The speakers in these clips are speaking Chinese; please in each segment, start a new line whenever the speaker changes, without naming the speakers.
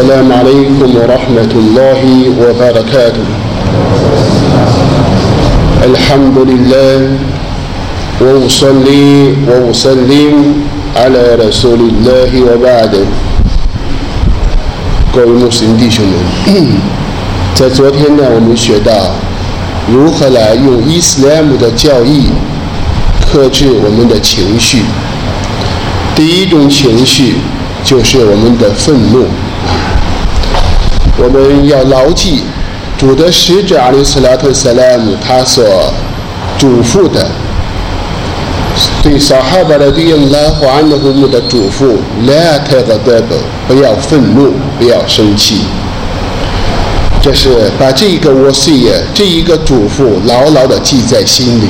السلام عليكم ورحمة الله وبركاته الحمد لله وأصلي وأسلم على رسول الله وبعد 各位穆斯林弟兄们，在昨天呢，我们学到如何来用伊斯兰姆的教义克制我们的情绪。第一种情绪就是我们的愤怒。 我们要牢记主的使者阿里斯拉特萨拉姆他所嘱咐的，对撒哈巴的对拉华安的父母的嘱咐：来太和德德，不要愤怒，不要生气。这是把这一个我岁耶这一个嘱咐牢牢的记在心里。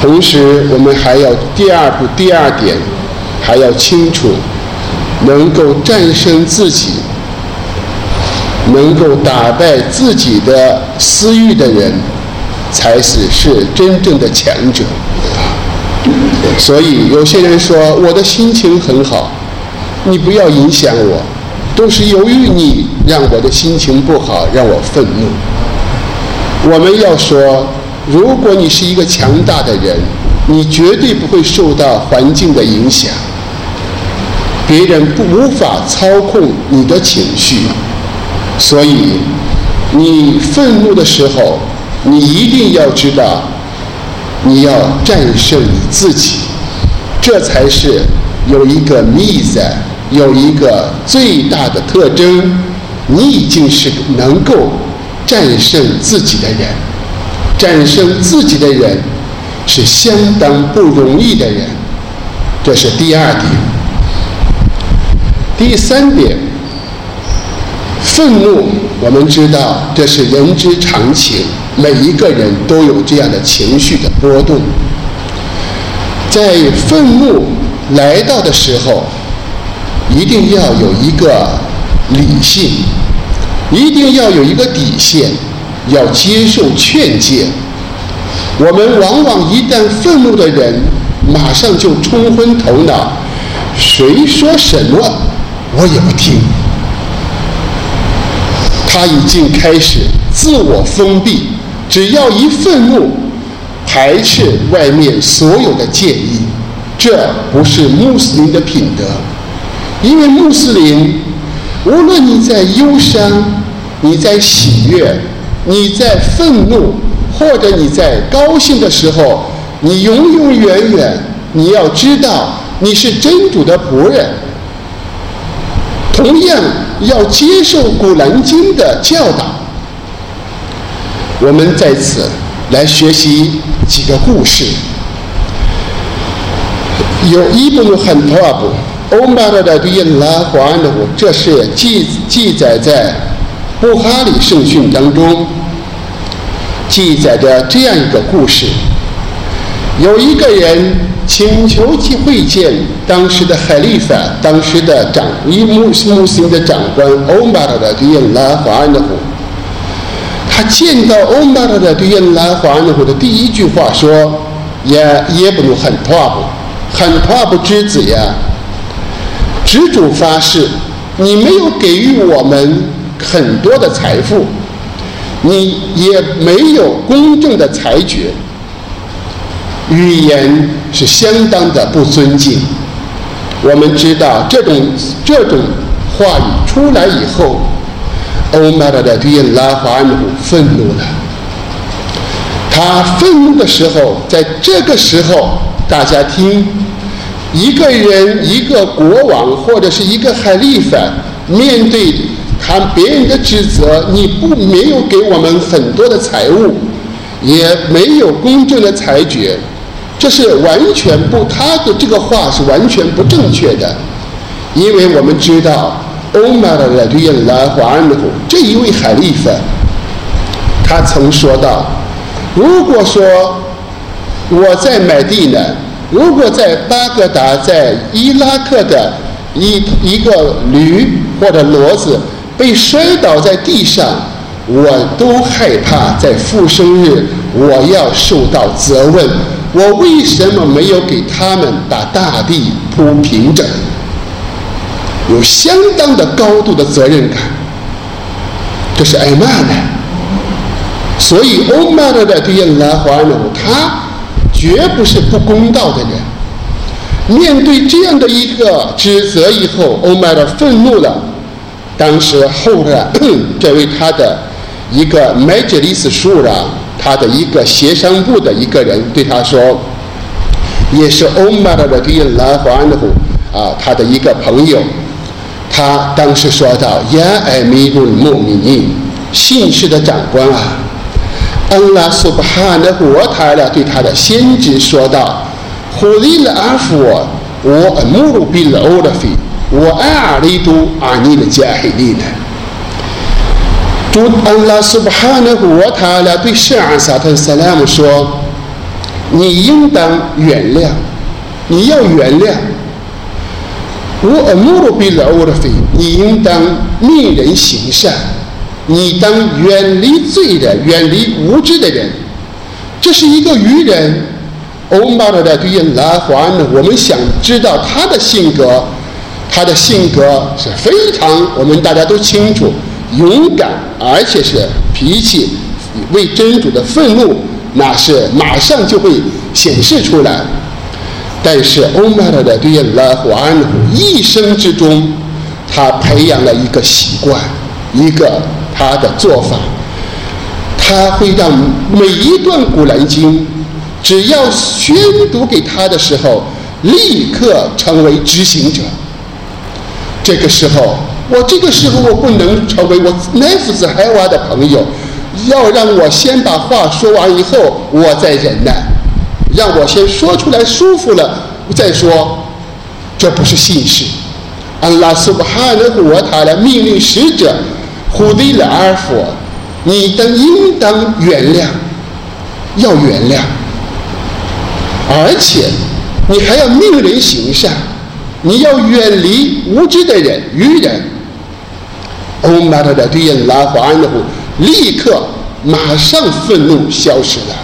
同时，我们还要第二步、第二点，还要清楚，能够战胜自己。能够打败自己的私欲的人，才是是真正的强者。所以有些人说我的心情很好，你不要影响我，都是由于你让我的心情不好，让我愤怒。我们要说，如果你是一个强大的人，你绝对不会受到环境的影响，别人不无法操控你的情绪。所以，你愤怒的时候，你一定要知道，你要战胜你自己，这才是有一个 m e 有一个最大的特征，你已经是能够战胜自己的人。战胜自己的人是相当不容易的人，这是第二点。第三点。愤怒，我们知道这是人之常情，每一个人都有这样的情绪的波动。在愤怒来到的时候，一定要有一个理性，一定要有一个底线，要接受劝诫。我们往往一旦愤怒的人，马上就冲昏头脑，谁说什么我也不听。他已经开始自我封闭，只要一愤怒，排斥外面所有的建议，这不是穆斯林的品德。因为穆斯林，无论你在忧伤、你在喜悦、你在愤怒，或者你在高兴的时候，你永永远远，你要知道你是真主的仆人。同样要接受《古兰经》的教导。我们在此来学习几个故事。有伊布鲁罕托阿布欧玛的对应拉华安的，这是记记载在布哈里圣训当中，记载着这样一个故事：有一个人。请求去会见当时的海利法，当时的长伊穆穆斯的长官欧玛尔的对应拉华安的虎。他见到欧玛尔的对应拉华安的虎的第一句话说：“也也不能很托布，很托布之子呀，执主发誓，你没有给予我们很多的财富，你也没有公正的裁决。”语言是相当的不尊敬。我们知道这种这种话语出来以后，欧玛尔的对拉法姆愤怒了。他愤怒的时候，在这个时候，大家听，一个人一个国王或者是一个海利法，面对他别人的指责，你不没有给我们很多的财物，也没有公正的裁决。这是完全不，他的这个话是完全不正确的，因为我们知道欧玛的拉迪拉华安的这一位海利法，他曾说到，如果说我在买地呢，如果在巴格达，在伊拉克的一一个驴或者骡子被摔倒在地上，我都害怕在复生日我要受到责问。我为什么没有给他们把大地铺平整？有相当的高度的责任感。这是艾曼的，所以欧曼的对于拉华呢，他绝不是不公道的人。面对这样的一个指责以后，欧麦尔愤怒了。当时后来 这位他的一个麦吉里斯书长，他的一个协商部的一个人对他说，也是欧麦尔的对拉华呢啊，他的一个朋友。他当时说道：“呀，艾米鲁穆米尼，信士的长官啊，安拉苏巴哈的国台了，对他的先知说道：‘胡里了阿夫，我穆鲁比了欧拉菲，我阿里都阿尼的加黑利呢。’主安拉苏巴哈的国台了，对圣安萨特萨拉姆说：‘你应当原谅，你要原谅。’”我阿穆鲁比了欧的非，你应当命人行善，你当远离罪人，远离无知的人。这是一个愚人。欧玛的对于拉华呢，我们想知道他的性格，他的性格是非常，我们大家都清楚，勇敢，而且是脾气，为真主的愤怒，那是马上就会显示出来。但是欧麦尔的对拉胡安一生之中，他培养了一个习惯，一个他的做法，他会让每一段古兰经，只要宣读给他的时候，立刻成为执行者。这个时候，我这个时候我不能成为我奈夫子海娃的朋友，要让我先把话说完以后，我再忍耐。让我先说出来舒服了再说，这不是信誓。安拉苏巴哈的我他的命令使者胡迪勒尔佛，你等应当原谅，要原谅，而且你还要命人行善，你要远离无知的人愚人。欧玛特的对应拉华安的呼，立刻马上愤怒消失了。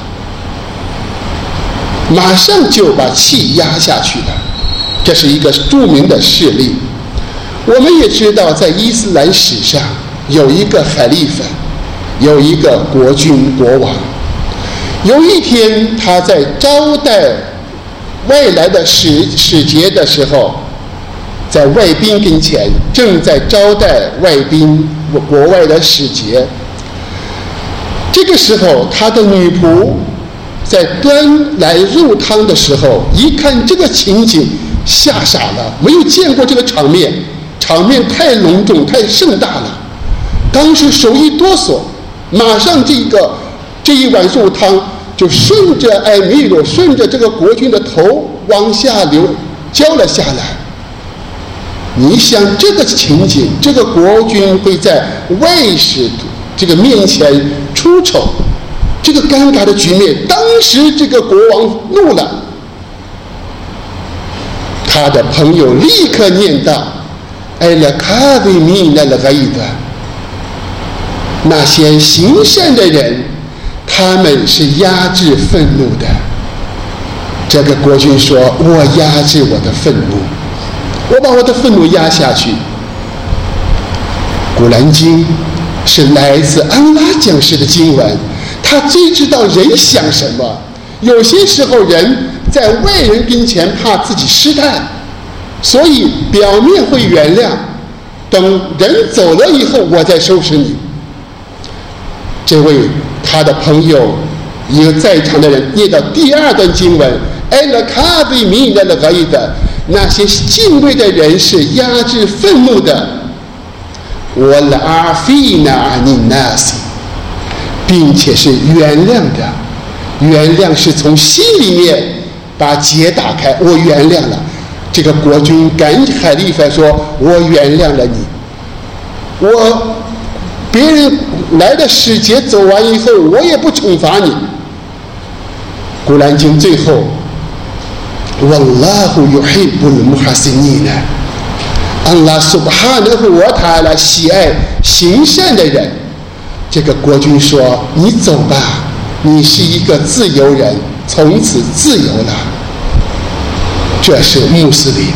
马上就把气压下去了，这是一个著名的事例。我们也知道，在伊斯兰史上有一个海利芬，有一个国君国王。有一天，他在招待外来的使使节的时候，在外宾跟前正在招待外宾国外的使节。这个时候，他的女仆。在端来入汤的时候，一看这个情景，吓傻了，没有见过这个场面，场面太隆重、太盛大了。当时手一哆嗦，马上这个这一碗肉汤就顺着艾米罗，顺着这个国君的头往下流，浇了下来。你想这个情景，这个国君会在外使这个面前出丑？这个尴尬的局面，当时这个国王怒了，他的朋友立刻念道：“哎了，卡维米那了个意思，那些行善的人，他们是压制愤怒的。”这个国君说：“我压制我的愤怒，我把我的愤怒压下去。”古兰经是来自安拉讲师的经文。他最知道人想什么。有些时候，人在外人跟前怕自己失态，所以表面会原谅，等人走了以后，我再收拾你。这位他的朋友，一个在场的人念到第二段经文：“艾勒卡比米的那个意的，那些敬畏的人是压制愤怒的。”我拉菲纳尼纳斯。并且是原谅的，原谅是从心里面把结打开。我原谅了这个国君，赶紧海利法说：“我原谅了你。”我别人来的使节走完以后，我也不惩罚你。古兰经最后，Wallahu yuhibbul muhsinin，安拉苏巴哈的和我塔拉喜爱行善的人。这个国君说：“你走吧，你是一个自由人，从此自由了。”这是穆斯林。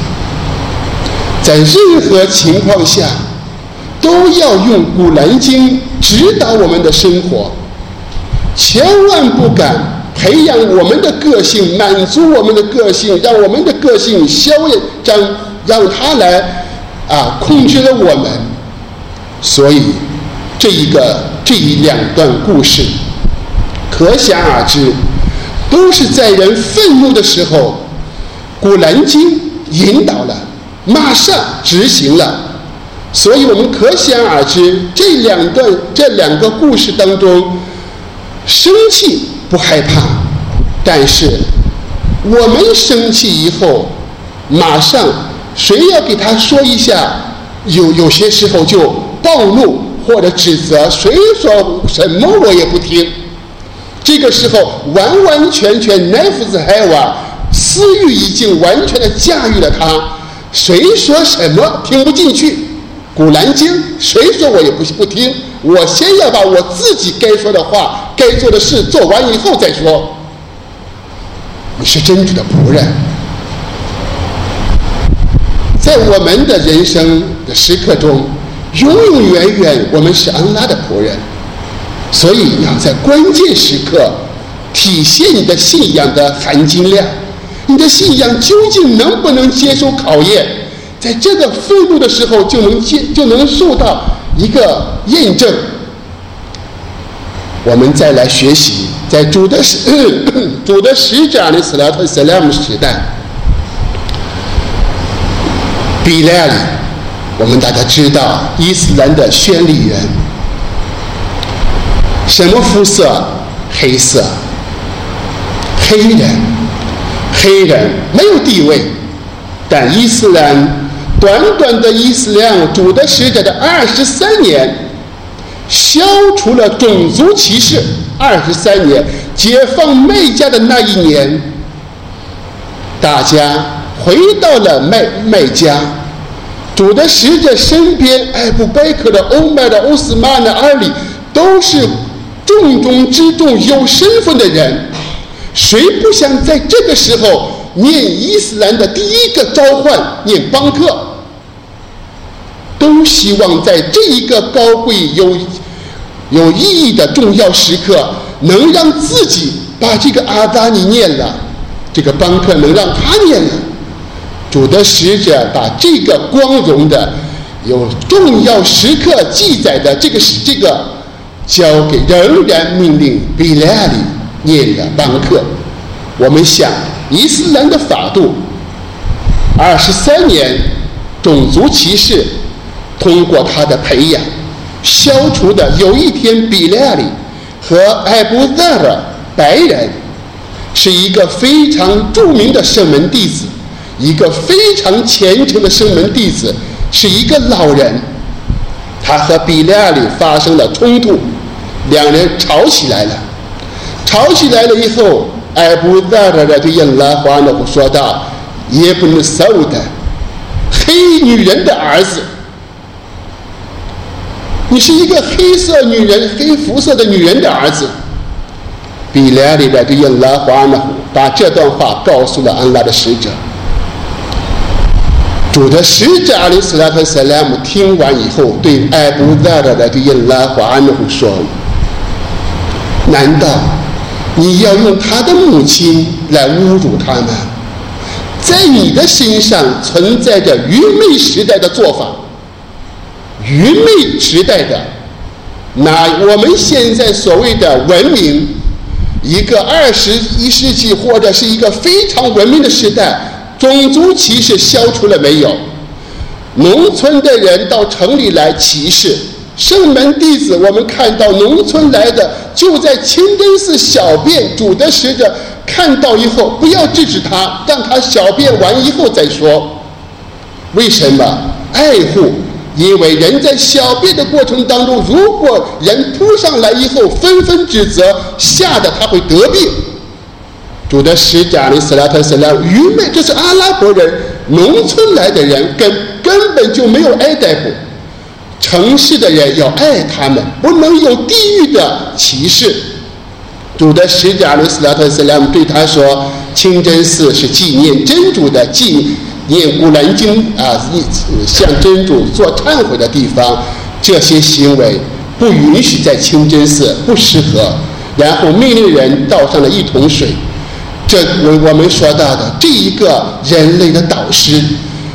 在任何情况下，都要用《古兰经》指导我们的生活，千万不敢培养我们的个性，满足我们的个性，让我们的个性消张，让他来啊控制了我们。所以，这一个这一两段故事，可想而知，都是在人愤怒的时候，《古兰经》引导了。马上执行了，所以我们可想而知，这两段这两个故事当中，生气不害怕，但是我们生气以后，马上谁要给他说一下，有有些时候就暴怒或者指责，谁说什么我也不听。这个时候完完全全奈夫子海瓦私欲已经完全的驾驭了他。谁说什么听不进去，《古兰经》谁说我也不不听。我先要把我自己该说的话、该做的事做完以后再说。你是真主的仆人，在我们的人生的时刻中，永永远远我们是安拉的仆人。所以要在关键时刻体现你的信仰的含金量。你的信仰究竟能不能接受考验？在这个愤怒的时候，就能接就能受到一个验证。我们再来学习，在主的使 主的使者的斯拉特斯拉姆时代，比莱里，我们大家知道伊斯兰的宣礼员，什么肤色？黑色，黑人。黑人没有地位，但伊斯兰短短的伊斯兰主的使者的二十三年，消除了种族歧视。二十三年解放麦加的那一年，大家回到了麦麦加，主的使者身边，艾布拜克的、欧麦的、欧斯曼的、阿里，都是重中之重、有身份的人。谁不想在这个时候念伊斯兰的第一个召唤，念邦克？都希望在这一个高贵、有有意义的重要时刻，能让自己把这个阿达尼念了，这个邦克能让他念了。主的使者把这个光荣的、有重要时刻记载的这个这个交给，仍然命令比莱里。念的邦克，我们想伊斯兰的法度，二十三年种族歧视，通过他的培养，消除的有一天比利亚里和艾布扎尔白人，是一个非常著名的圣门弟子，一个非常虔诚的圣门弟子，是一个老人，他和比利亚里发生了冲突，两人吵起来了。吵起来了以后，艾布扎尔的对印拉话呢说道：“也不能收的，黑女人的儿子，你是一个黑色女人、黑肤色的女人的儿子。”比莱里的对印拉话呢，把这段话告诉了安拉的使者。主的使者阿里斯拉特塞拉姆听完以后，对艾布扎尔的对印拉话呢说：“难道？”你要用他的母亲来侮辱他们，在你的身上存在着愚昧时代的做法，愚昧时代的，那我们现在所谓的文明，一个二十一世纪或者是一个非常文明的时代，种族歧视消除了没有？农村的人到城里来歧视。圣门弟子，我们看到农村来的，就在清真寺小便，主的使者看到以后，不要制止他，让他小便完以后再说。为什么？爱护，因为人在小便的过程当中，如果人扑上来以后，纷纷指责，吓得他会得病。主的使者的斯拉特斯拉愚昧，这是阿拉伯人，农村来的人根根本就没有爱戴过。城市的人要爱他们，不能有地域的歧视。主的使者阿鲁斯拉特斯拉姆对他说：“清真寺是纪念真主的纪念念古兰经啊，向真主做忏悔的地方，这些行为不允许在清真寺，不适合。然后命令人倒上了一桶水。这我我们说到的这一个人类的导师，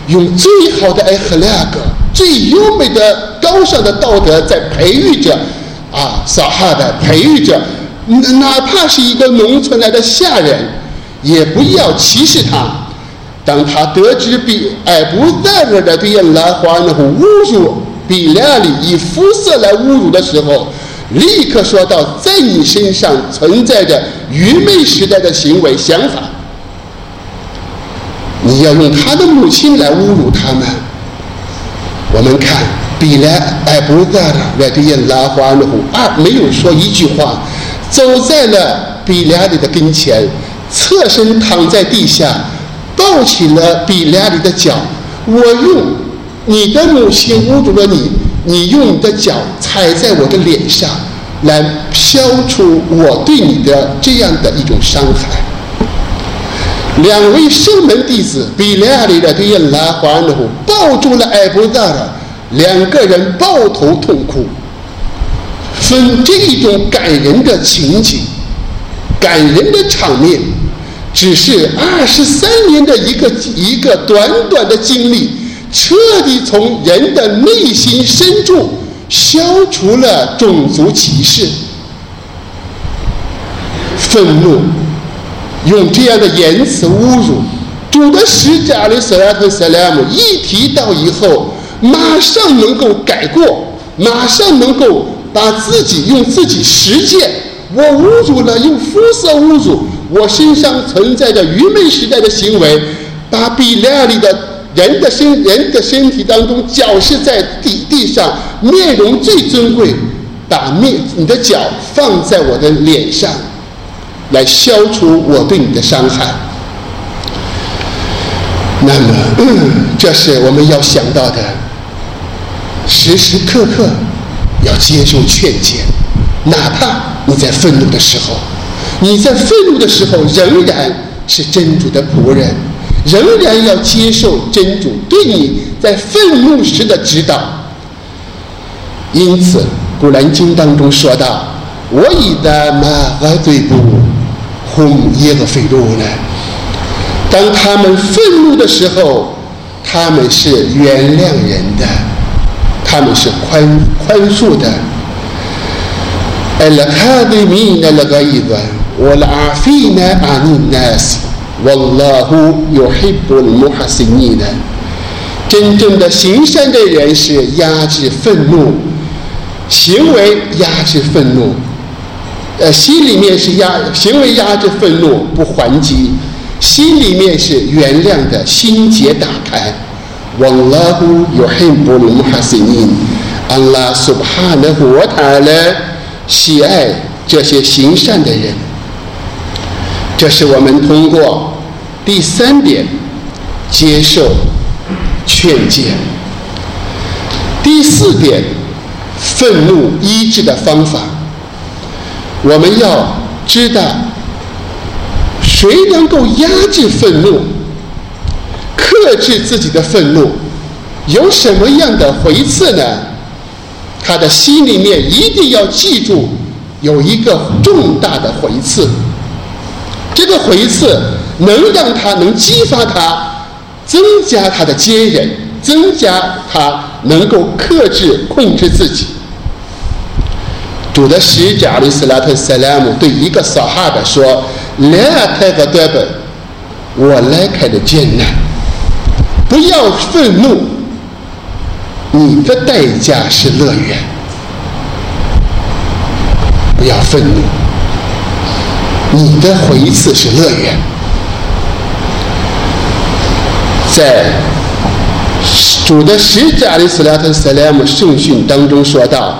用最好的埃赫拉格、最优美的高尚的道德在培育着啊，撒哈的培育着，哪怕是一个农村来的下人，也不要歧视他。当他得知比艾布在尔的对拉花那个侮辱比拉里以肤色来侮辱的时候，立刻说到在你身上存在着愚昧时代的行为想法。你要用他的母亲来侮辱他们。我们看比拉艾布在尔来对拉花那个二没有说一句话，走在了比利亚里的跟前，侧身躺在地下。抱起了比利亚里的脚，我用你的母亲侮辱了你，你用你的脚踩在我的脸上，来消除我对你的这样的一种伤害。两位圣门弟子比利亚里的对拉华安努抱住了艾布扎尔，两个人抱头痛哭。分这一种感人的情景，感人的场面。只是二十三年的一个一个短短的经历，彻底从人的内心深处消除了种族歧视、愤怒，用这样的言辞侮辱主的使者阿里·斯拉特·萨拉姆，一提到以后，马上能够改过，马上能够把自己用自己实践，我侮辱了，用肤色侮辱。我身上存在着愚昧时代的行为，把比利亚里的人的身人的身体当中，脚是在地地上，面容最尊贵，把面你的脚放在我的脸上，来消除我对你的伤害。那么，这是我们要想到的，时时刻刻要接受劝诫，哪怕你在愤怒的时候。你在愤怒的时候，仍然是真主的仆人，仍然要接受真主对你在愤怒时的指导。因此，《古兰经》当中说道：“我以的马和嘴部轰耶和菲路呢？当他们愤怒的时候，他们是原谅人的，他们是宽宽恕的。”哎，那他的命那那个意思。我了阿菲呢阿尼纳斯，我拉呼有黑布的穆哈斯尼呢。真正的行善的人是压制愤怒，行为压制愤怒，呃，心里面是压行为压制愤怒不还击，心里面是原谅的心结打开。我拉呼有黑布的穆哈斯尼，安拉苏哈的活塔呢，喜爱这些行善的人。这是我们通过第三点接受劝诫。第四点，愤怒医治的方法。我们要知道，谁能够压制愤怒、克制自己的愤怒，有什么样的回赐呢？他的心里面一定要记住，有一个重大的回赐。这个回赐能让他能激发他，增加他的坚韧，增加他能够克制控制自己。主的使者阿里斯拉特塞拉姆对一个撒哈的说：“来开个德本，我来开的艰难，不要愤怒，你的代价是乐园，不要愤怒。”你的回赐是乐园，在主的使者阿里斯拉特塞莱姆圣训当中说道：“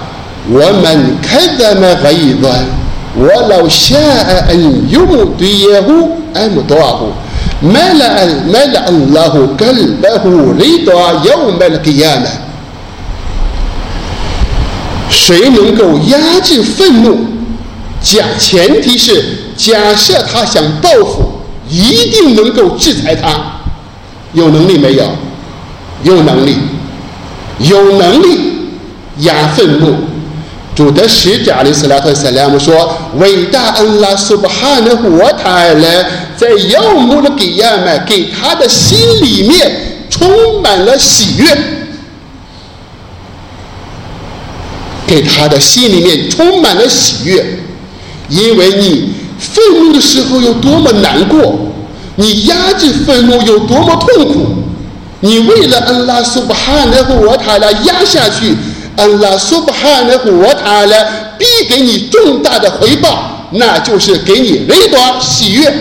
我们开咱们合一端，我老想恩有木对耶户爱木多户，买了恩买了恩拉户跟白户里多又买了给亚呢？谁能够压制愤怒？假前提是。”假设他想报复，一定能够制裁他。有能力没有？有能力，有能力压愤怒。主的使者阿里斯拉特塞拉姆说：“伟大恩拉苏巴哈的活塔勒在耀目的给亚麦给他的心里面充满了喜悦，给他的心里面充满了喜悦，因为你愤怒的时候有多么难过，你压制愤怒有多么痛苦，你为了安拉苏巴哈的活塔勒压下去。”安拉苏巴哈的活塔勒必给你重大的回报，那就是给你雷多喜悦。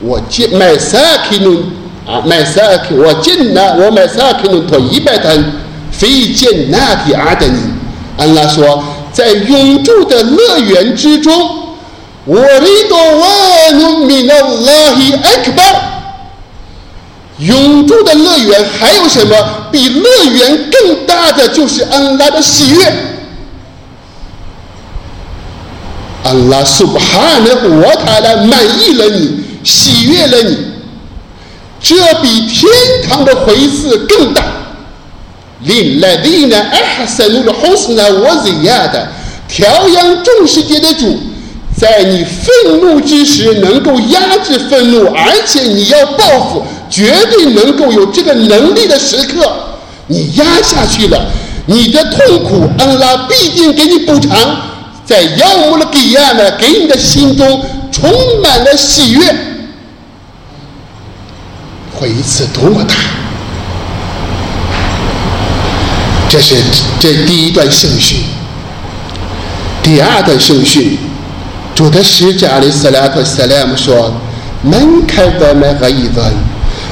我见买萨克努啊，买萨克，我见那我买萨克努托一百单，非见那提阿德尼。安拉说，在永驻的乐园之中，我雷多万努米那拉希艾克巴。永驻的乐园还有什么比乐园更大的？就是安拉的喜悦。安拉苏巴哈的活塔来满意了你，喜悦了你，这比天堂的回赐更大。令来的呢，阿哈努的后世呢，我怎样的调养众世界的主，在你愤怒之时能够压制愤怒，而且你要报复。绝对能够有这个能力的时刻，你压下去了，你的痛苦，安拉必定给你补偿，在妖魔的给亚呢，给你的心中充满了喜悦，回次多么大！这是这第一段圣训，第二段圣训，主的使者阿里斯拉克萨拉姆说：“门开的那个一段。”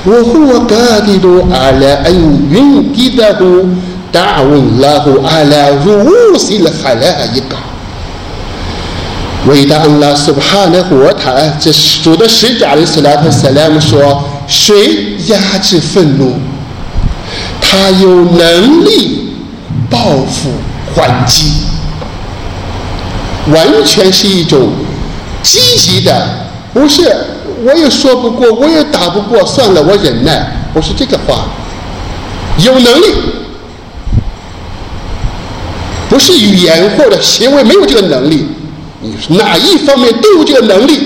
我和我哥的都阿拉恩云给的都大问拉胡阿拉如西的哈拉一个。伟大安拉苏巴哈的活塔，这主的使者的斯拉特斯拉姆说：谁压制愤怒，他有能力报复还击，完全是一种积极的，不是。我也说不过，我也打不过，算了，我忍耐。不是这个话，有能力，不是语言或者行为没有这个能力，你哪一方面都有这个能力，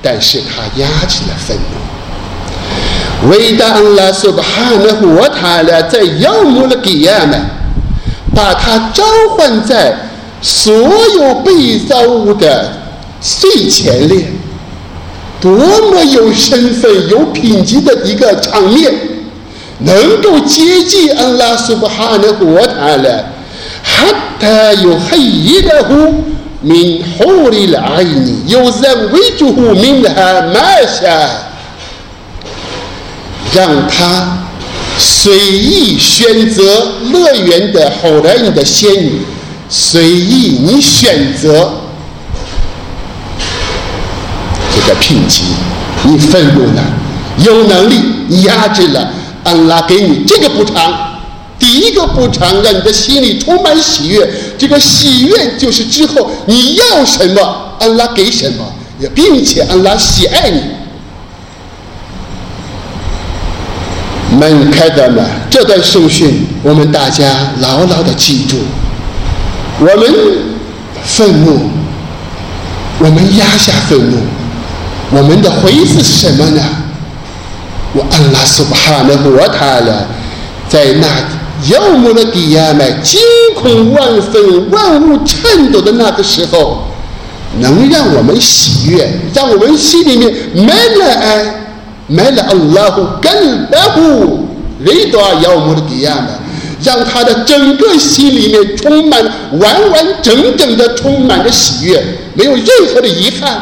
但是他压制了愤怒。伟大安拉苏巴哈的活塔了，在妖魔的给亚们，把他召唤在所有被造物的最前列。多么有身份、有品级的一个场面，能够接近安拉苏巴哈的国塔了，哈他有黑衣的乎，明后里来你，有人为主乎明哈埋下，让他随意选择乐园的后来你的仙女，随意你选择。这个聘级，你愤怒了，有能力压制了，安拉给你这个补偿。第一个补偿让你的心里充满喜悦，这个喜悦就是之后你要什么，安拉给什么，并且安拉喜爱你。门开的门，这段圣训我们大家牢牢的记住。我们愤怒，我们压下愤怒。我们的回赐是什么呢？我安拉苏巴哈的活他了，在那耀目的底下呢，惊恐万分、万物颤抖的那个时候，能让我们喜悦，让我们心里面满了爱，满了安拉呼跟巴呼，雷多耀目的底下呢，让他的整个心里面充满完完整整的充满着喜悦，没有任何的遗憾。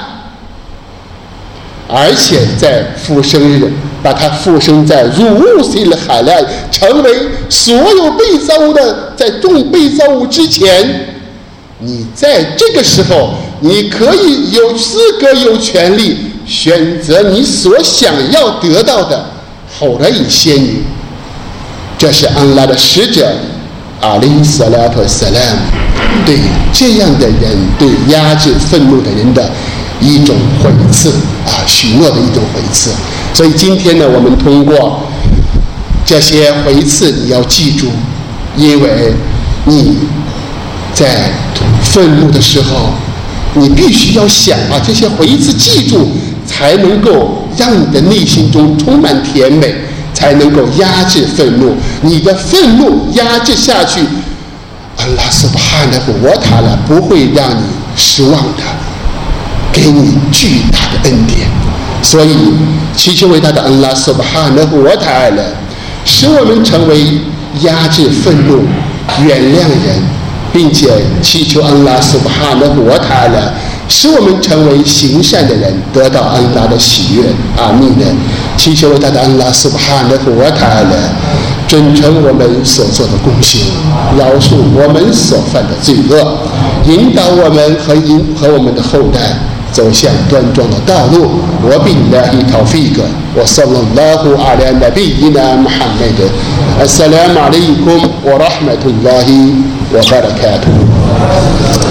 而且在复生日，把他复生在如西的海来，成为所有被造物的，在众被造物之前，你在这个时候，你可以有资格、有权利选择你所想要得到的后来一仙女。这是安拉的使者阿里·萨拉特·萨拉姆对这样的人，对压制愤怒的人的。一种回赐啊，许诺的一种回赐。所以今天呢，我们通过这些回次，你要记住，因为你在愤怒的时候，你必须要想啊，这些回次记住，才能够让你的内心中充满甜美，才能够压制愤怒。你的愤怒压制下去，阿拉斯巴哈的我塔了不会让你失望的，给你巨大的恩典。所以，祈求伟大的安拉斯巴哈纳胡瓦塔尔了，使我们成为压制愤怒、原谅人，并且祈求安拉斯巴哈纳胡瓦塔尔了，使我们成为行善的人，得到安拉的喜悦。阿弥的，祈求伟大的安拉苏巴哈纳胡瓦塔尔了，尊称我们所做的贡献，饶恕我们所犯的罪恶，引导我们和引和我们的后代。走向端庄的道路。我比拉伊陶菲格，我萨拉拉胡阿拉纳比伊纳穆罕默德。السلام عليكم ورحمة الله وبركاته